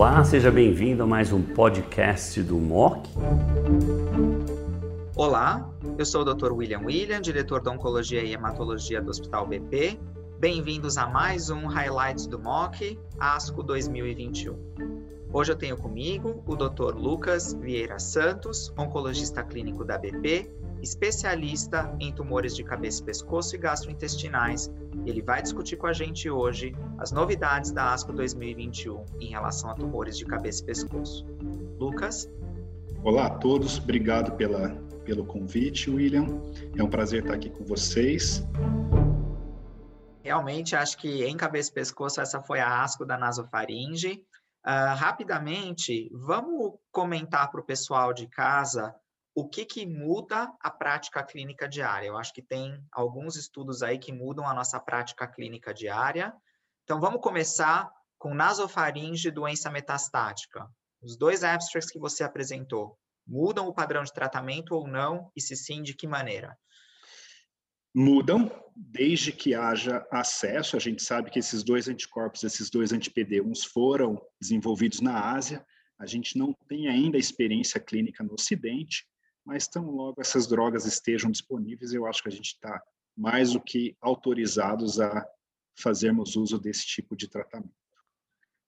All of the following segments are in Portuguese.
Olá, seja bem-vindo a mais um podcast do MOC. Olá, eu sou o Dr. William William, diretor da Oncologia e Hematologia do Hospital BP. Bem-vindos a mais um Highlights do MOC, ASCO 2021. Hoje eu tenho comigo o Dr. Lucas Vieira Santos, oncologista clínico da BP, especialista em tumores de cabeça, pescoço e gastrointestinais. Ele vai discutir com a gente hoje as novidades da ASCO 2021 em relação a tumores de cabeça e pescoço. Lucas? Olá a todos, obrigado pela, pelo convite, William. É um prazer estar aqui com vocês. Realmente, acho que em cabeça e pescoço, essa foi a asco da nasofaringe. Uh, rapidamente, vamos comentar para o pessoal de casa o que, que muda a prática clínica diária. Eu acho que tem alguns estudos aí que mudam a nossa prática clínica diária. Então, vamos começar com nasofaringe doença metastática. Os dois abstracts que você apresentou mudam o padrão de tratamento ou não? E se sim, de que maneira? Mudam desde que haja acesso. A gente sabe que esses dois anticorpos, esses dois anti-PD1s foram desenvolvidos na Ásia. A gente não tem ainda experiência clínica no Ocidente, mas tão logo essas drogas estejam disponíveis, eu acho que a gente está mais do que autorizados a fazermos uso desse tipo de tratamento.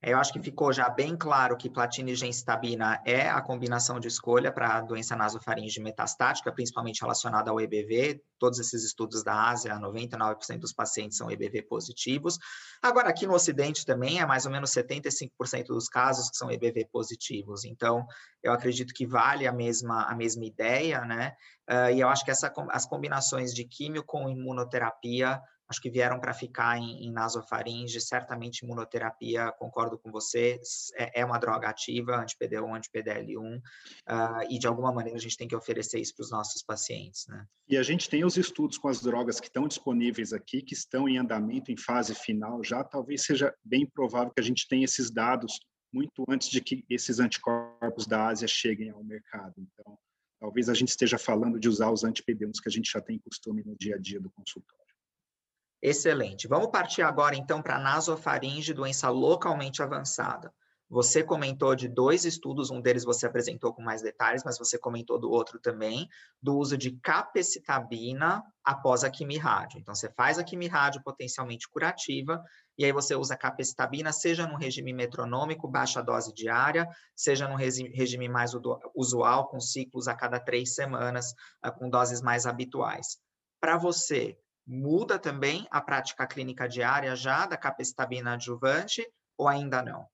Eu acho que ficou já bem claro que platina e gemcitabina é a combinação de escolha para a doença nasofaringe metastática, principalmente relacionada ao EBV. Todos esses estudos da Ásia, 99% dos pacientes são EBV positivos. Agora, aqui no Ocidente também é mais ou menos 75% dos casos que são EBV positivos. Então, eu acredito que vale a mesma, a mesma ideia, né? Uh, e eu acho que essa, as combinações de químio com imunoterapia acho que vieram para ficar em, em, nasofaringe, certamente imunoterapia, concordo com você, é, é uma droga ativa, anti-PD1, anti-PDL1, uh, ah, e de alguma maneira a gente tem que oferecer isso para os nossos pacientes, né? E a gente tem os estudos com as drogas que estão disponíveis aqui, que estão em andamento, em fase final já, talvez seja bem provável que a gente tenha esses dados muito antes de que esses anticorpos da Ásia cheguem ao mercado. Então, talvez a gente esteja falando de usar os anti-PD1s que a gente já tem costume no dia a dia do consultório. Excelente. Vamos partir agora, então, para nasofaringe, doença localmente avançada. Você comentou de dois estudos, um deles você apresentou com mais detalhes, mas você comentou do outro também, do uso de capecitabina após a quimirádio. Então, você faz a quimirádio potencialmente curativa, e aí você usa capecitabina, seja no regime metronômico, baixa dose diária, seja no regime mais usual, com ciclos a cada três semanas, ah, com doses mais habituais. Para você, muda também a prática clínica diária já da capecitabina adjuvante ou ainda não?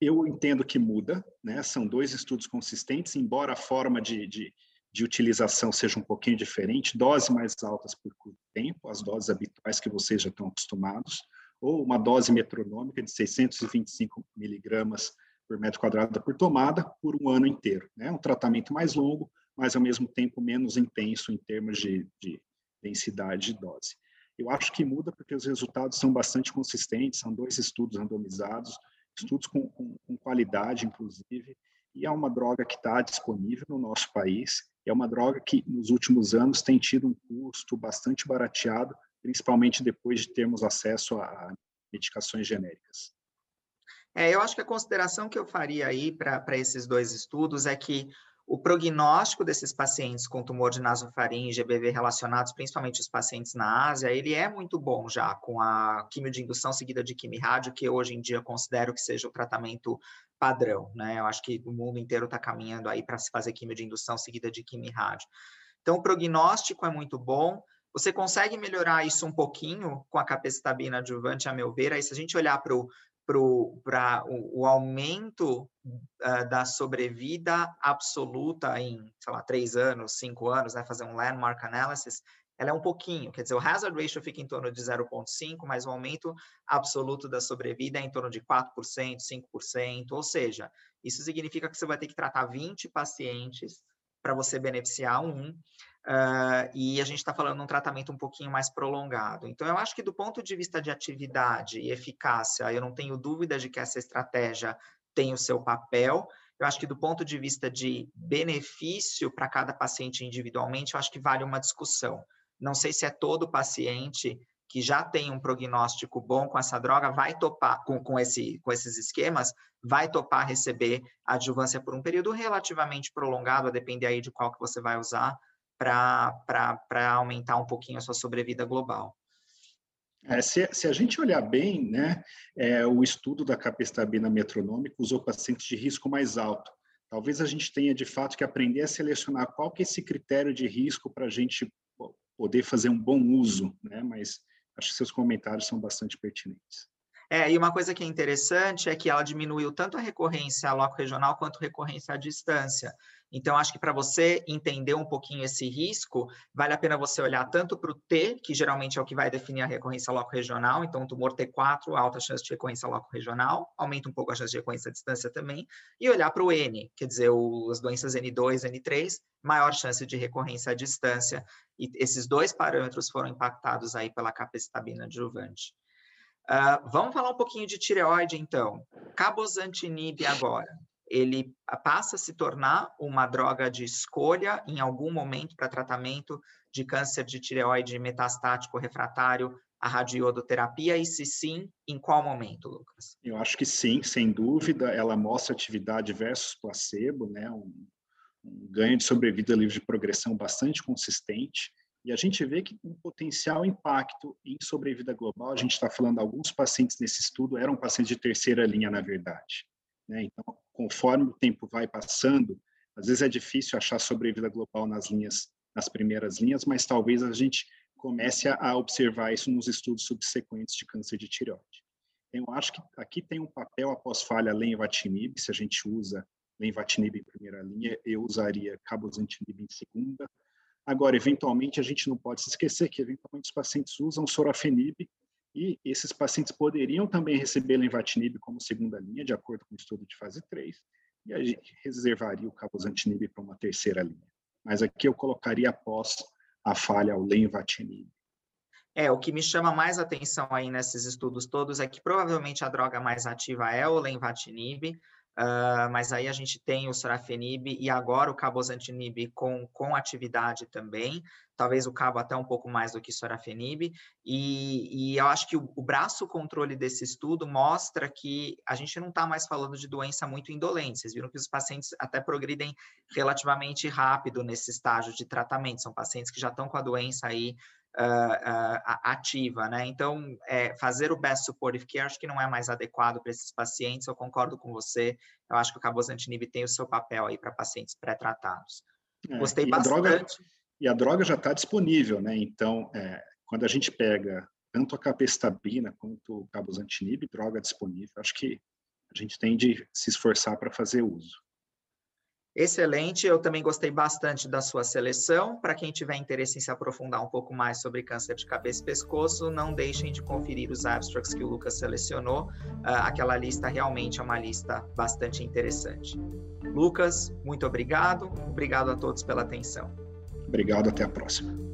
Eu entendo que muda, né? São dois estudos consistentes, embora a forma de, de, de utilização seja um pouquinho diferente, doses mais altas por curto tempo, as doses habituais que vocês já estão acostumados, ou uma dose metronômica de 625 miligramas por metro quadrado por tomada por um ano inteiro. Né? Um tratamento mais longo, mas ao mesmo tempo menos intenso em termos de, de densidade de dose. Eu acho que muda porque os resultados são bastante consistentes, são dois estudos randomizados, estudos com, com, com qualidade, inclusive, e é uma droga que está disponível no nosso país, é uma droga que nos últimos anos tem tido um custo bastante barateado, principalmente depois de termos acesso a medicações genéricas. É, eu acho que a consideração que eu faria aí para esses dois estudos é que o prognóstico desses pacientes com tumor de nasofaringe EBV relacionados, principalmente os pacientes na Ásia, ele é muito bom já com a quimio de indução seguida de quimirádio, que hoje em dia considero que seja o tratamento padrão, né? Eu acho que o mundo inteiro está caminhando aí para se fazer quimio de indução seguida de quimirádio. Então, o prognóstico é muito bom. Você consegue melhorar isso um pouquinho com a capecitabina adjuvante, a meu ver. Aí, se a gente olhar para o para o, o, aumento uh, da sobrevida absoluta em, sei lá, três anos, cinco anos, né, fazer um landmark analysis, ela é um pouquinho, quer dizer, o hazard ratio fica em torno de 0,5, mas o aumento absoluto da sobrevida é em torno de 4%, 5%, ou seja, isso significa que você vai ter que tratar 20 pacientes para você beneficiar um, Uh, e a gente está falando de um tratamento um pouquinho mais prolongado. Então, eu acho que do ponto de vista de atividade e eficácia, eu não tenho dúvida de que essa estratégia tem o seu papel. Eu acho que do ponto de vista de benefício para cada paciente individualmente, eu acho que vale uma discussão. Não sei se é todo paciente que já tem um prognóstico bom com essa droga vai topar, com, com, esse, com esses esquemas, vai topar receber adjuvância por um período relativamente prolongado, a depender aí de qual que você vai usar, para aumentar um pouquinho a sua sobrevida global. É, se, se, a gente olhar bem, né, é, o estudo da capestabina metronômica usou pacientes de risco mais alto. Talvez a gente tenha, de fato, que aprender a selecionar qual que é esse critério de risco para a gente poder fazer um bom uso, né? mas acho que seus comentários são bastante pertinentes. É, e uma coisa que é interessante é que ela diminuiu tanto a recorrência a loco regional quanto a recorrência à distância. Então, acho que para você entender um pouquinho esse risco, vale a pena você olhar tanto para o T, que geralmente é o que vai definir a recorrência loco regional, então, tumor T4, alta chance de recorrência loco regional, aumenta um pouco a chance de recorrência à distância também, e olhar para o N, quer dizer, o, as doenças N2, N3, maior chance de recorrência à distância, e esses dois parâmetros foram impactados aí pela capecitabina adjuvante. Uh, vamos falar um pouquinho de tireoide, então. Cabozantinib agora. Ele passa a se tornar uma droga de escolha em algum momento para tratamento de câncer de tireoide metastático refratário à radiodoterapia? E se sim, em qual momento, Lucas? Eu acho que sim, sem dúvida. Ela mostra atividade versus placebo, né? um, um ganho de sobrevida livre de progressão bastante consistente. E a gente vê que um potencial impacto em sobrevida global, a gente está falando, alguns pacientes nesse estudo eram pacientes de terceira linha, na verdade. Né? Então, conforme o tempo vai passando, às vezes é difícil achar sobrevida global nas linhas, nas primeiras linhas, mas talvez a gente comece a observar isso nos estudos subsequentes de câncer de tireoide. Eu acho que aqui tem um papel após falha lenvatinib, se a gente usa lenvatinib em primeira linha, eu usaria cabozantinib em segunda, Agora, eventualmente, a gente não pode se esquecer que, eventualmente, os pacientes usam sorafenib e esses pacientes poderiam também receber lenvatinib como segunda linha, de acordo com o estudo de fase 3, e a gente reservaria o cabozantinib para uma terceira linha. Mas aqui eu colocaria após a falha o lenvatinib. É, o que me chama mais atenção aí nesses estudos todos é que provavelmente a droga mais ativa é o lenvatinib, Uh, mas aí a gente tem o sorafenib e agora o cabozantinib com, com atividade também, talvez o cabo até um pouco mais do que sorafenib, e, e eu acho que o, o, braço controle desse estudo mostra que a gente não está mais falando de doença muito indolente, vocês viram que os pacientes até progridem relativamente rápido nesse estágio de tratamento, são pacientes que já estão com a doença aí uh, uh, ativa, né? Então, é, fazer o best supportive care acho que não é mais adequado para esses pacientes, eu concordo com você, eu acho que o cabozantinib tem o seu papel aí para pacientes pré-tratados. É, Gostei e bastante. A droga, e a droga já está disponível, né? Então, é, quando a gente pega tanto a capestabina quanto o cabozantinib, droga disponível, acho que a gente tem de se esforçar para fazer uso. Excelente, eu também gostei bastante da sua seleção. Para quem tiver interesse em se aprofundar um pouco mais sobre câncer de cabeça e pescoço, não deixem de conferir os abstracts que o Lucas selecionou. Uh, aquela lista realmente é uma lista bastante interessante. Lucas, muito obrigado. Obrigado a todos pela atenção. Obrigado, até a próxima.